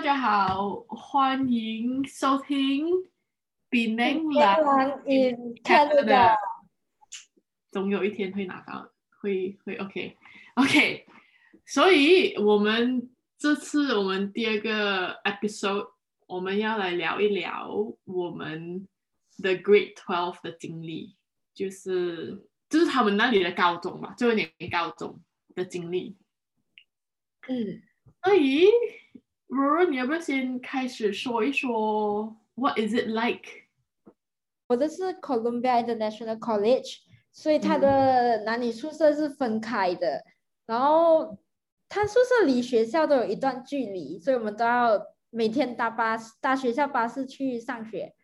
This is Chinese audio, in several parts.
大家好，欢迎收听《比南兰兰 in Canada。总有一天会拿到，会会 OK OK。所以我们这次我们第二个 episode，我们要来聊一聊我们的 Grade Twelve 的经历，就是就是他们那里的高中嘛，最后一年高中的经历。嗯，所以，柔柔，你要不要先开始说一说 What is it like？我的是 Columbia International College，所以它的男女宿舍是分开的，然后它宿舍离学校都有一段距离，所以我们都要每天搭巴士搭学校巴士去上学。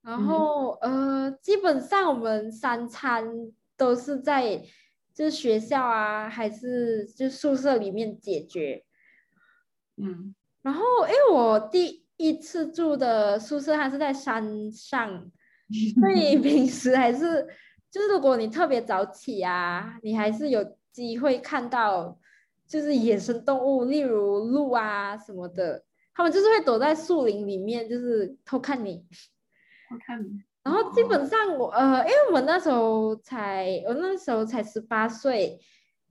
然后，呃，基本上我们三餐都是在就是学校啊，还是就宿舍里面解决。嗯然后，因为我第一次住的宿舍它是在山上，所以平时还是就是如果你特别早起啊，你还是有机会看到就是野生动物，例如鹿啊什么的，他们就是会躲在树林里面，就是偷看你。偷看你，然后基本上我呃，因为我那时候才我那时候才十八岁，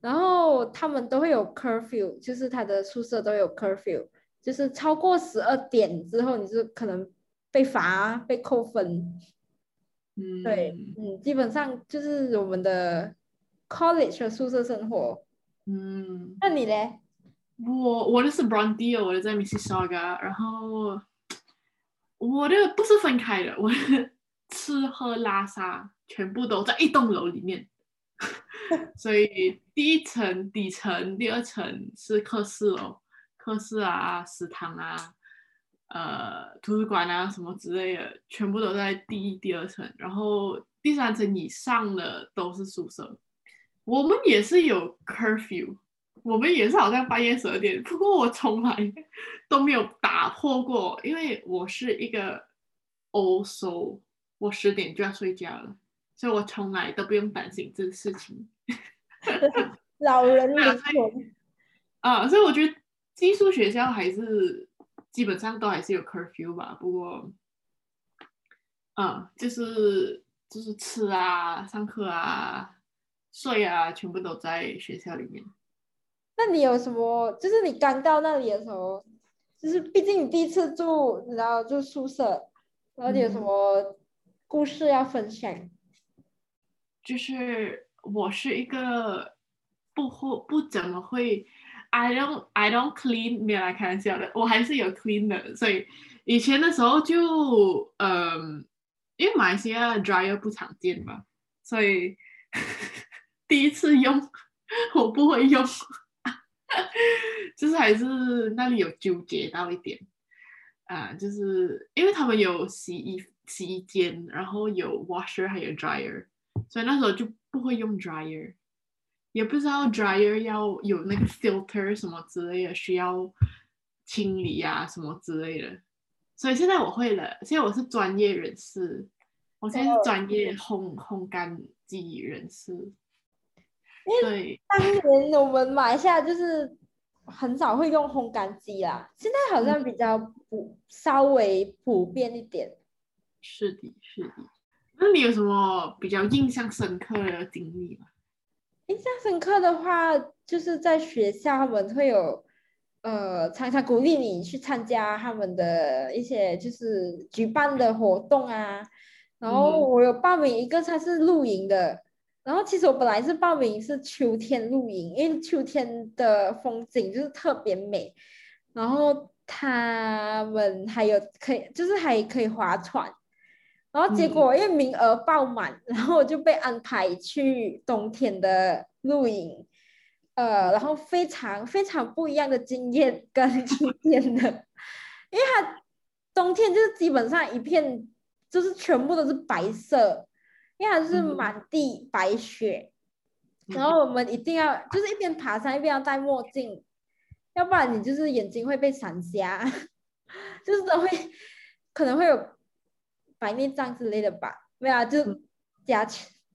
然后他们都会有 curfew，就是他的宿舍都有 curfew，就是超过十二点之后，你就可能被罚被扣分。嗯，对，嗯，基本上就是我们的 college 的宿舍生活。嗯，那你嘞？我我的是 Brondio，我的在 Mississauga，然后我的不是分开的，我的 吃喝拉撒全部都在一栋楼里面，所以第一层底层，第二层是课室哦，课室啊、食堂啊、呃图书馆啊什么之类的，全部都在第一、第二层，然后第三层以上的都是宿舍。我们也是有 curfew，我们也是好像半夜十二点，不过我从来都没有打破过，因为我是一个 old soul，我十点就要睡觉了，所以我从来都不用担心这个事情。老人灵那魂。啊，所以我觉得寄宿学校还是基本上都还是有 curfew 吧，不过，嗯，就是就是吃啊、上课啊、睡啊，全部都在学校里面。那你有什么？就是你刚到那里的时候，就是毕竟你第一次住，你知道住宿舍，然后你有什么故事要分享？就是我是一个不会不怎么会，I don't I don't clean，没有来开玩笑的，我还是有 clean 的，所以以前的时候就嗯，因为马来西亚 dryer 不常见嘛，所以第一次用 我不会用，就是还是那里有纠结到一点啊，就是因为他们有洗衣洗衣间，然后有 washer 还有 dryer。所以那时候就不会用 dryer，也不知道 dryer 要有那个 filter 什么之类的，需要清理啊什么之类的。所以现在我会了，现在我是专业人士，我现在是专业烘烘干机人士。对，当年我们马来西亚就是很少会用烘干机啦，现在好像比较普稍微普遍一点。是的，是的。那你有什么比较印象深刻的经历吗？印象深刻的话，就是在学校他们会有，呃，常常鼓励你去参加他们的一些就是举办的活动啊。然后我有报名一个，它是露营的。然后其实我本来是报名是秋天露营，因为秋天的风景就是特别美。然后他们还有可以，就是还可以划船。然后结果因为名额爆满，然后我就被安排去冬天的露营，呃，然后非常非常不一样的经验跟 秋天的，因为它冬天就是基本上一片就是全部都是白色，因为它是满地白雪，然后我们一定要就是一边爬山一边要戴墨镜，要不然你就是眼睛会被闪瞎，就是都会可能会有。白内障之类的吧，没有啊，就加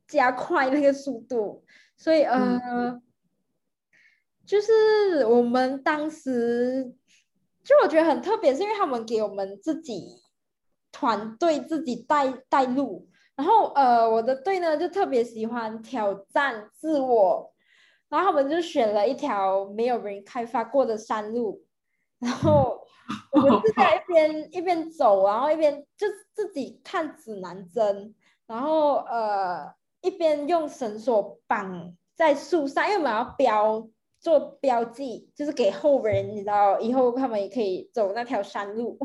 加快那个速度，所以呃，就是我们当时就我觉得很特别，是因为他们给我们自己团队自己带带路，然后呃，我的队呢就特别喜欢挑战自我，然后他们就选了一条没有人开发过的山路，然后我们是在一边一边走，然后一边就自己看指南针，然后呃一边用绳索绑在树上，因为我们要标。做标记就是给后人，你知道，以后他们也可以走那条山路。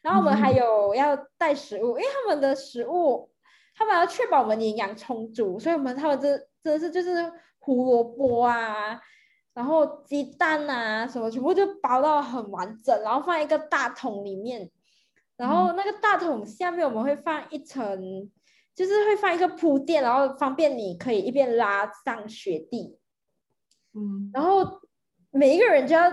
然后我们还有要带食物，因为他们的食物，他们要确保我们营养充足，所以我们他们这真的是就是胡萝卜啊，然后鸡蛋啊什么，全部就包到很完整，然后放一个大桶里面。然后那个大桶下面我们会放一层，就是会放一个铺垫，然后方便你可以一边拉上雪地。嗯，然后每一个人就要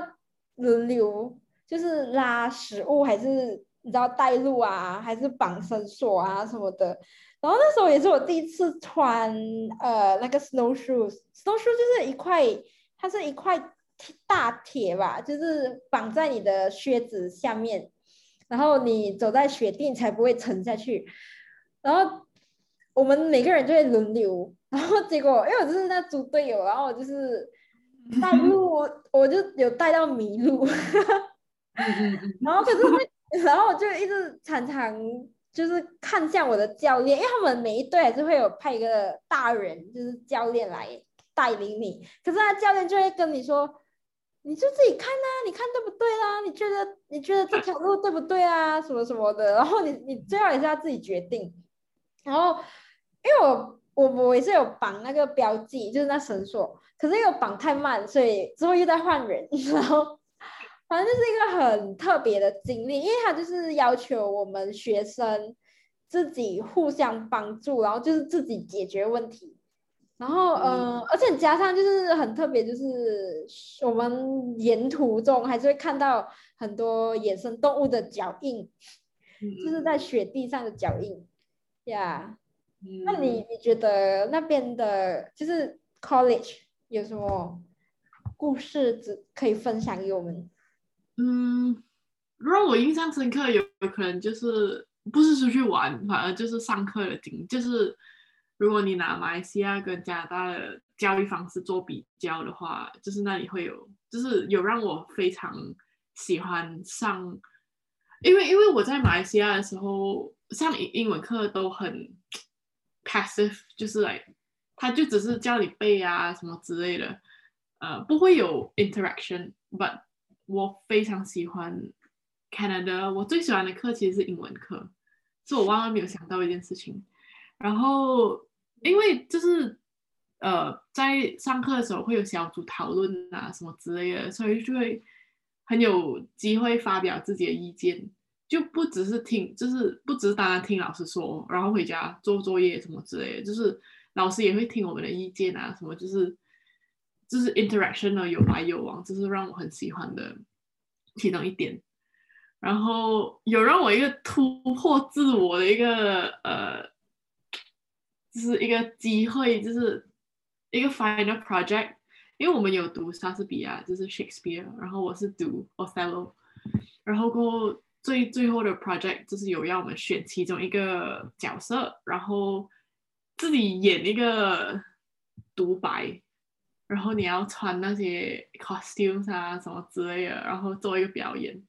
轮流，就是拉食物，还是你知道带路啊，还是绑绳索啊什么的。然后那时候也是我第一次穿呃那个 snow shoes，snow shoes 就是一块，它是一块大铁吧，就是绑在你的靴子下面，然后你走在雪地才不会沉下去。然后我们每个人就会轮流，然后结果因为我就是那猪队友，然后我就是。带路，我就有带到迷路，然后可是那，然后我就一直常常就是看向我的教练，因为他们每一队还是会有派一个大人，就是教练来带领你。可是他教练就会跟你说，你就自己看啊，你看对不对啦？你觉得你觉得这条路对不对啊？什么什么的，然后你你最后也是要自己决定。然后因为我我我也是有绑那个标记，就是那绳索。可是又绑太慢，所以之后又在换人，然后反正就是一个很特别的经历，因为他就是要求我们学生自己互相帮助，然后就是自己解决问题，然后嗯，而且加上就是很特别，就是我们沿途中还是会看到很多野生动物的脚印，就是在雪地上的脚印，呀，那你你觉得那边的就是 college？有什么故事只可以分享给我们？嗯，让我印象深刻，有有可能就是不是出去玩，反而就是上课的经，就是如果你拿马来西亚跟加拿大的教育方式做比较的话，就是那里会有，就是有让我非常喜欢上，因为因为我在马来西亚的时候上英英文课都很 passive，就是来。他就只是叫你背啊什么之类的，呃，不会有 interaction。But 我非常喜欢 Canada，我最喜欢的课其实是英文课，是我万万没有想到一件事情。然后因为就是呃，在上课的时候会有小组讨论啊什么之类的，所以就会很有机会发表自己的意见，就不只是听，就是不只是单单听老师说，然后回家做作业什么之类的，就是。老师也会听我们的意见啊，什么就是就是 interaction 呢，有来有往，这是让我很喜欢的其中一点。然后有让我一个突破自我的一个呃，就是一个机会，就是一个 final project。因为我们有读莎士比亚，就是 Shakespeare，然后我是读 Othello，然后过最最后的 project 就是有要我们选其中一个角色，然后。自己演一个独白，然后你要穿那些 costumes 啊什么之类的，然后做一个表演。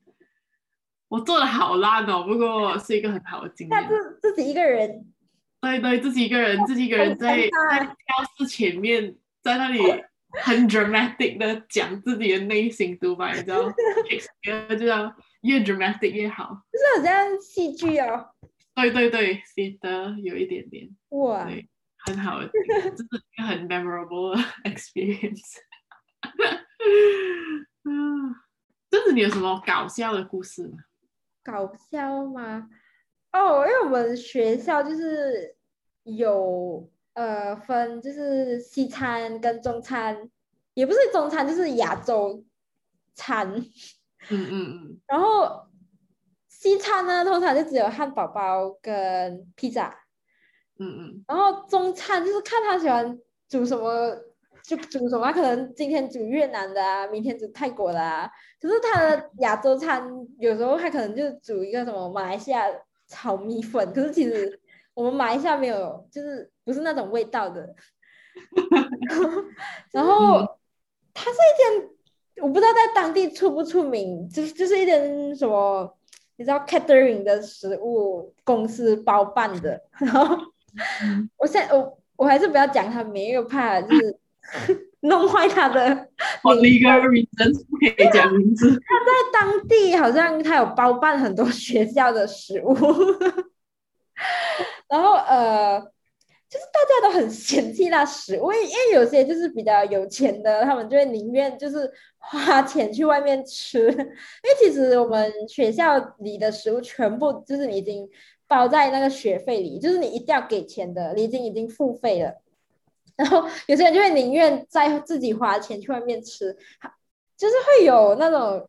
我做的好烂哦，不过是一个很好的经验。他自自己一个人，对对，自己一个人，自己一个人在在教室前面，在那里 很 dramatic 的讲自己的内心独白，你知道？就要越 dramatic 越好，就是好像戏剧哦。对对对，是的，有一点点哇，对，很好，这是一个很 memorable experience。嗯，就是你有什么搞笑的故事吗？搞笑吗？哦，因为我们学校就是有呃分，就是西餐跟中餐，也不是中餐，就是亚洲餐。嗯嗯嗯，然后。西餐呢，通常就只有汉堡包跟披萨，嗯嗯，然后中餐就是看他喜欢煮什么就煮什么，可能今天煮越南的啊，明天煮泰国的啊。可是他的亚洲餐有时候他可能就煮一个什么马来西亚炒米粉，可是其实我们马来西亚没有，就是不是那种味道的。然后它是一间，我不知道在当地出不出名，就是就是一间什么，你知道 catering 的食物公司包办的。然后我现在我我还是不要讲他名，因为怕就是 弄坏他的。我的一个 reason 不可以讲名字。他在当地好像他有包办很多学校的食物，然后呃。就是大家都很嫌弃那食物，因为有些就是比较有钱的，他们就会宁愿就是花钱去外面吃。因为其实我们学校里的食物全部就是已经包在那个学费里，就是你一定要给钱的，你已经已经付费了。然后有些人就会宁愿在自己花钱去外面吃，就是会有那种，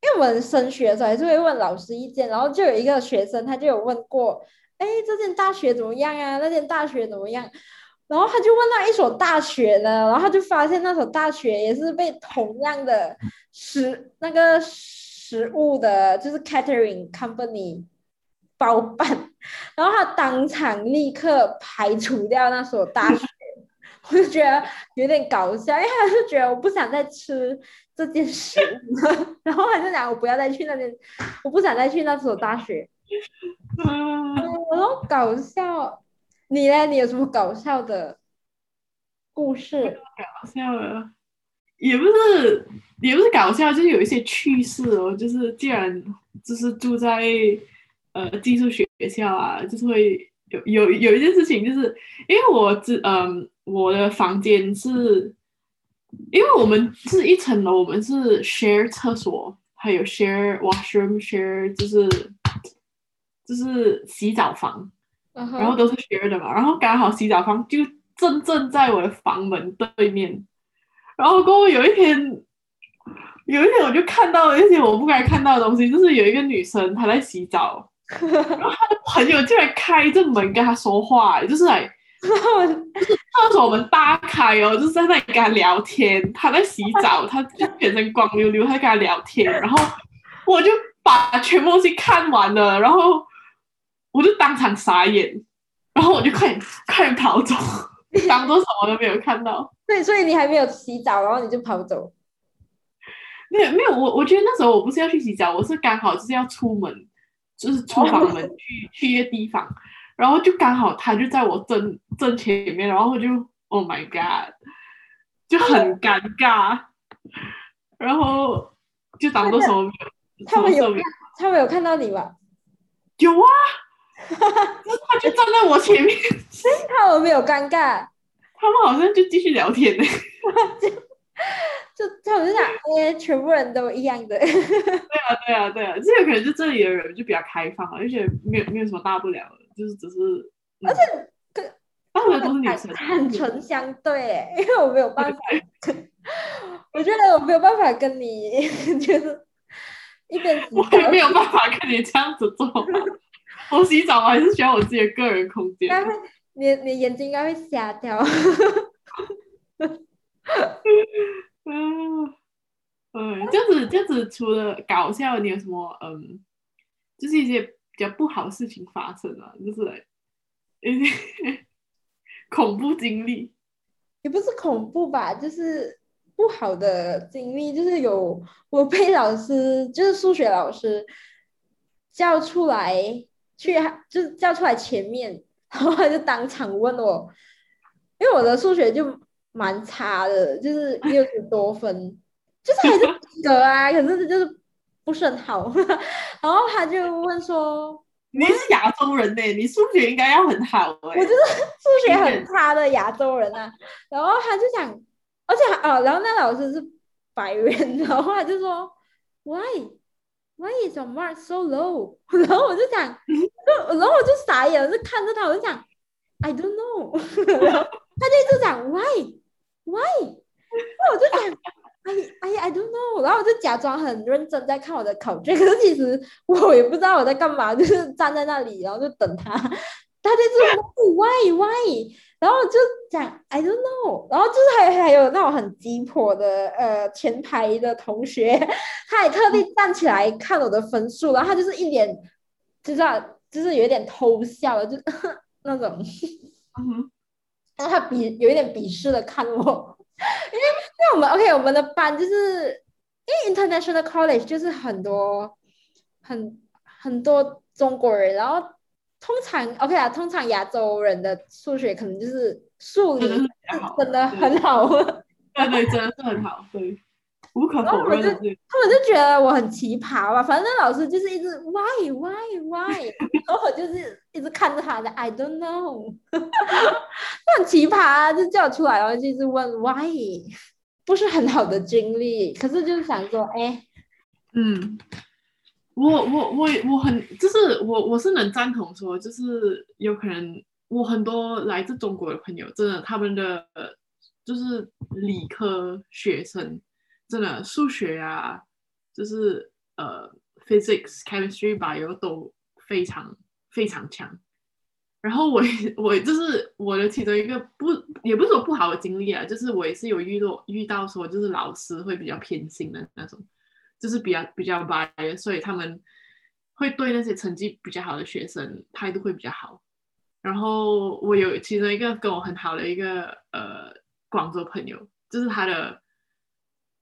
因为我们升学的时候还是会问老师意见，然后就有一个学生他就有问过。哎，这间大学怎么样啊？那间大学怎么样？然后他就问到一所大学呢，然后他就发现那所大学也是被同样的食那个食物的，就是 catering company 包办，然后他当场立刻排除掉那所大学，我就觉得有点搞笑，因为他就觉得我不想再吃这件食物，然后他就讲我不要再去那边，我不想再去那所大学。嗯，我说搞笑，你呢？你有什么搞笑的故事？搞笑的，也不是，也不是搞笑，就是有一些趣事哦。就是既然就是住在呃寄宿学校啊，就是会有有有一件事情，就是因为我只嗯我的房间是，因为我们是一层楼，我们是 share 厕所，还有 share washroom，share 就是。就是洗澡房，然后都是 share 的嘛，然后刚好洗澡房就正正在我的房门对面，然后过后有一天，有一天我就看到了一些我不该看到的东西，就是有一个女生她在洗澡，然后他的朋友竟然开着门跟他说话，就是来，就是厕所门大开哦，就是在那里跟他聊天，他在洗澡，他就变成光溜溜，他跟他聊天，然后我就把全部东西看完了，然后。我就当场傻眼，然后我就快点快点跑走，当做什么都没有看到。对，所以你还没有洗澡，然后你就跑走。没有没有，我我觉得那时候我不是要去洗澡，我是刚好就是要出门，就是出房门去去一个地方，然后就刚好他就在我正正前面，然后我就 Oh my God，就很尴尬，然后就当做什么。他们有他们有看到你吗？有啊。他就站在我前面，他有没有尴尬？他们好像就继续聊天呢，就就他们就想，哎，全部人都一样的。对啊，对啊，对啊，这个可能就这里的人就比较开放，而且没有没有什么大不了的，就是只是，而且跟大部分都是女生，坦诚相对，因为我没有办法，我觉得我没有办法跟你 就是一边，我也没有办法跟你这样子做。我洗澡，我还是需要我自己的个人空间。应该会，你你眼睛应该会瞎掉。嗯嗯，这样子这样子，除了搞笑，你有什么嗯，就是一些比较不好的事情发生啊？就是一些 恐怖经历，也不是恐怖吧，就是不好的经历，就是有我被老师，就是数学老师叫出来。去就是叫出来前面，然后他就当场问我，因为我的数学就蛮差的，就是六十多分，就是还是及格啊，可是就是不是很好。然后他就问说：“你是亚洲人呢？你数学应该要很好哎。”我就是数学很差的亚洲人啊。然后他就讲，而且哦，然后那老师是白人，然后他就说：“Why？” Why is your mark so low？然后我就讲，然后我就傻眼，就看着他，我就想，I don't know。然后他就一直讲 Why？Why？Why？那我就讲，I I I don't know。然后我就假装很认真在看我的考卷，可是其实我也不知道我在干嘛，就是站在那里，然后就等他。他就一直问 Why？Why？然后就讲 I don't know，然后就是还还有那种很鸡婆的呃前排的同学，他也特地站起来看我的分数，然后他就是一脸就知道就是有点偷笑的，就 那种，嗯然后他鄙有一点鄙视的看我，因为因为我们 OK 我们的班就是因为 international college 就是很多很很多中国人，然后。通常 OK 啊，通常亚洲人的数学可能就是数理真的是很好。对对，真的是很好，对，无可否认的是，他们就觉得我很奇葩吧。反正老师就是一直 Why Why Why，然后我就是一直看着他的 I don't know，那很奇葩啊，就叫出来，然后就一直问 Why，不是很好的经历，可是就是想说，哎，嗯，我我我我很就是我我是能赞同说，就是有可能我很多来自中国的朋友，真的他们的呃就是理科学生，真的数学啊，就是呃 physics、chemistry、bio 都非常非常强。然后我也我就是我的其中一个不也不是说不好的经历啊，就是我也是有遇到遇到说就是老师会比较偏心的那种，就是比较比较 bias，所以他们会对那些成绩比较好的学生态度会比较好。然后我有其中一个跟我很好的一个呃广州朋友，就是他的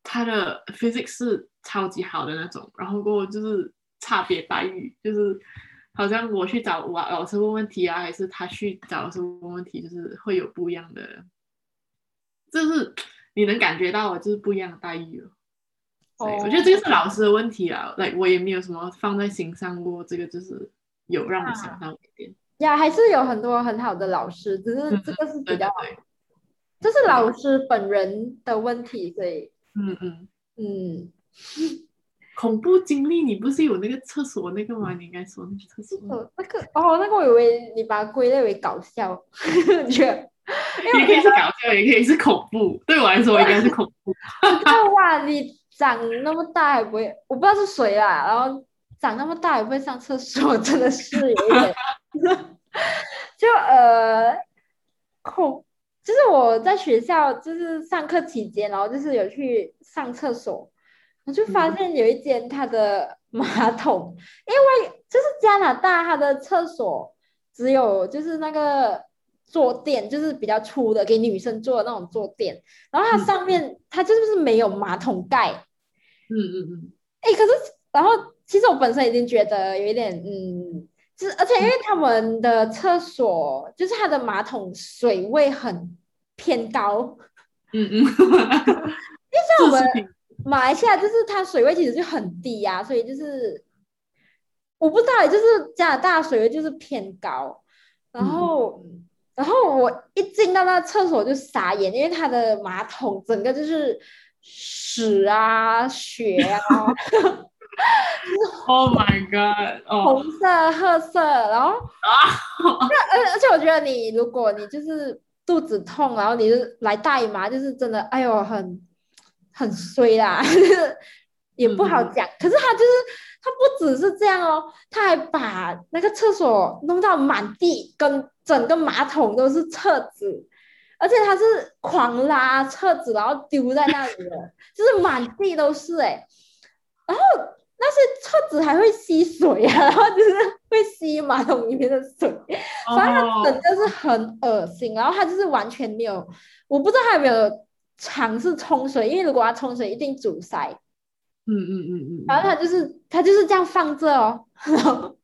他的 physics 是超级好的那种，然后过后就是差别待遇，就是好像我去找我老师问问题啊，还是他去找老师问问题，就是会有不一样的，就是你能感觉到就是不一样的待遇了。对，我觉得这个是老师的问题啊，like 我也没有什么放在心上过，这个就是有让我想到一点。呀，还是有很多很好的老师，只是这个是比较，对对对，这是老师本人的问题，所以嗯嗯，嗯，恐怖经历，你不是有那个厕所那个吗？你应该说那个厕所。哦那个哦，那个我以为你把它归类为搞笑，觉得也可以是搞笑，也可以是恐怖。对我来说，应该是恐怖。那哇，你长那么大还不会，我不知道是谁啦，然后长那么大也不会上厕所，真的是有一点，就呃恐，就是我在学校就是上课期间，然后就是有去上厕所，我就发现有一间它的马桶，因为就是加拿大它的厕所只有就是那个坐垫，就是比较粗的给女生坐的那种坐垫，然后它上面它就是没有马桶盖。嗯嗯嗯，哎，可是然后其实我本身已经觉得有一点，嗯，就是而且因为他们的厕所就是它的马桶水位很偏高，嗯嗯，因为像我们马来西亚就是它水位其实就很低呀、所以就是我不知道，就是加拿大水位就是偏高，然后。然后我一进到那厕所就傻眼，因为它的马桶整个就是屎啊、血啊，Oh my god！哦红色、褐色，然后啊，而而且我觉得你如果你就是肚子痛，然后你就来大姨妈，就是真的，哎呦，很很衰啦，就 是也不好讲。可是他就是他不只是这样哦，他还把那个厕所弄到满地，跟整个马桶都是厕纸，而且他是狂拉厕纸，然后丢在那里的，就是满地都是哎、然后那些厕纸还会吸水啊，然后就是会吸马桶里面的水，反正它整哦，个是很恶心，然后它就是完全没有，我不知道它有没有尝试冲水，因为如果它冲水一定阻塞，嗯嗯嗯嗯，然后它就是它就是这样放着哦，然后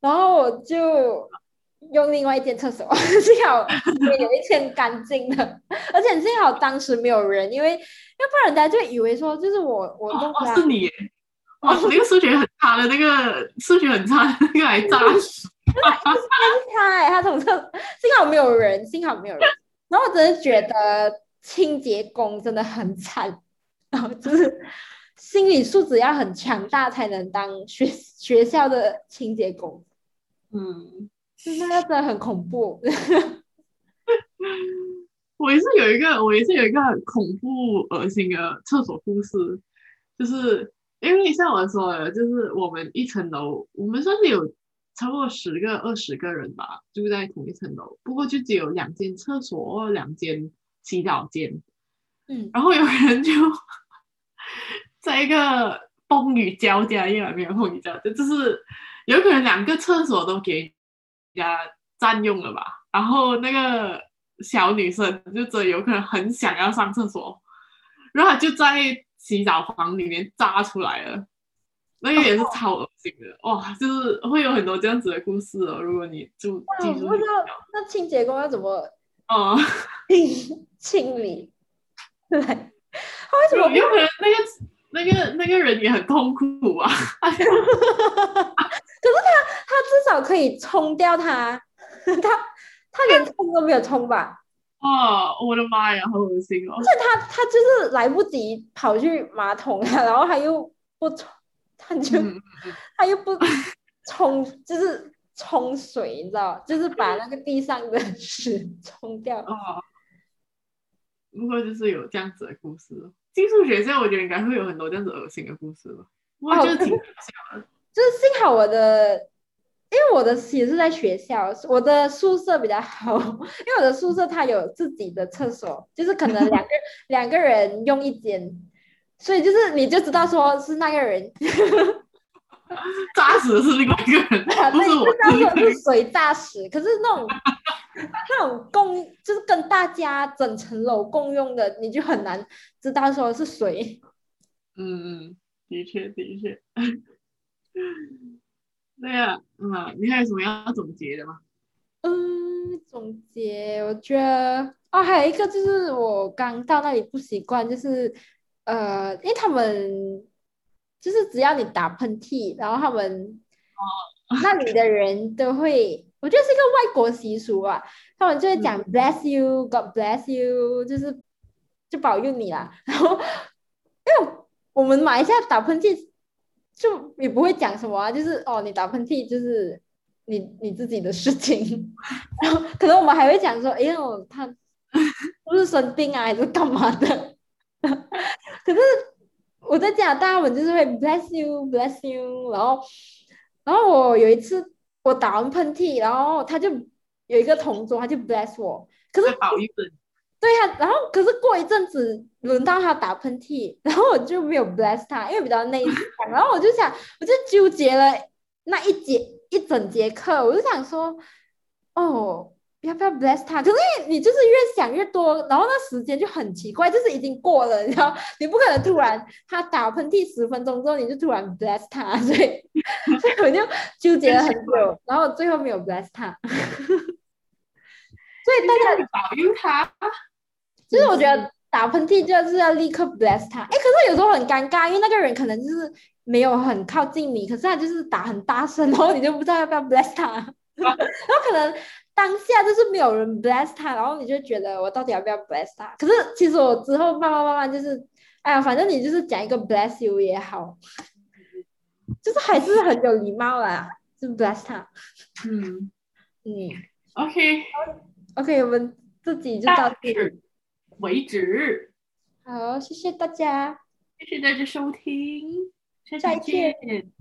然后我就用另外一间厕所，幸好有一间干净的，而且幸好当时没有人，因为要不然人家就以为说就是我我弄哦它是你耶，哇，那个数学很差的那个数学很差的那个还炸死，他哎、他从厕，幸好没有人，幸好没有人。然后我真的觉得清洁工真的很惨，然后就是心理素质要很强大才能当学学校的清洁工，嗯。就是那个真的很恐怖。我也是有一个，我也是有一个很恐怖、恶心的厕所故事，就是因为像我说的，就是我们一层楼，我们算是有差不多十个二十个人吧，住在同一层楼，不过就只有两间厕所、两间洗澡间，嗯，然后有人就 在一个风雨交加，夜晚没有风雨交加，就是有可能两个厕所都给人家占用了吧。然后那个小女生就真有可能很想要上厕所，然后她就在洗澡房里面炸出来了。那个也是超恶心的哇！就是会有很多这样子的故事哦。如果你住那我不知道那清洁工要怎么哦，清清理？对，他为什么有有可能那个那个那个人也很痛苦啊。可是他他至少可以冲掉他，他他连冲都没有冲吧？哦，我的妈呀，好恶心哦！而且他他就是来不及跑去马桶啊，然后他又不冲，他就、嗯，他又不冲，就是冲水，你知道，就是把那个地上的 屎冲掉。哦，不过就是有这样子的故事。寄宿学校我觉得应该会有很多这样子恶心的故事吧。我觉得挺搞笑的。就是幸好我的，因为我的也是在学校，我的宿舍比较好，因为我的宿舍它有自己的厕所，就是可能两个 两个人用一间，所以就是你就知道说是那个人，炸死的是另外一个人，不知道。说是谁炸死，可是那种那种共就是跟大家整层楼共用的，你就很难知道说是谁。嗯嗯，的确的确。对呀，嗯，你还有什么要总结的吗？嗯，总结，我觉得哦，还有一个就是我刚到那里不习惯，就是呃，因为他们就是只要你打喷嚏，然后他们哦那里的人都会，我觉得是一个外国习俗啊，他们就会讲 bless you，God bless you，就是就保佑你啦。然后因为我们马来西亚打喷嚏就也不会讲什么啊，就是哦，你打喷嚏就是你你自己的事情。然后可能我们还会讲说，哎呦，他不是生病啊，还是干嘛的？可是我在加拿大，我们就是会 bless you bless you，然后然后我有一次我打完喷嚏，然后他就有一个同桌，他就 bless 我，可是保一本。对呀、然后可是过一阵子轮到他打喷嚏，然后我就没有 bless 他，因为比较内向，然后我就想，我就纠结了那一节一整节课，我就想说，哦，要不要 bless 他？可是你就是越想越多，然后那时间就很奇怪，就是已经过了，然后，你不可能突然他打喷嚏十分钟之后你就突然 bless 他，所以 所以我就纠结了很久，然后最后没有 bless 他，所以大家。保佑他。就是我觉得打喷嚏就是要立刻 bless 他，哎，可是有时候很尴尬，因为那个人可能就是没有很靠近你，可是他就是打很大声，然后你就不知道要不要 bless 他，然后可能当下就是没有人 bless 他，然后你就觉得我到底要不要 bless 他？可是其实我之后慢慢慢慢就是，哎呀，反正你就是讲一个 bless you 也好，就是还是很有礼貌啦，就 bless 他。嗯。嗯，OK，，OK，我们自己就到这里，为止。好，谢谢大家。谢谢大家收听，下再期见。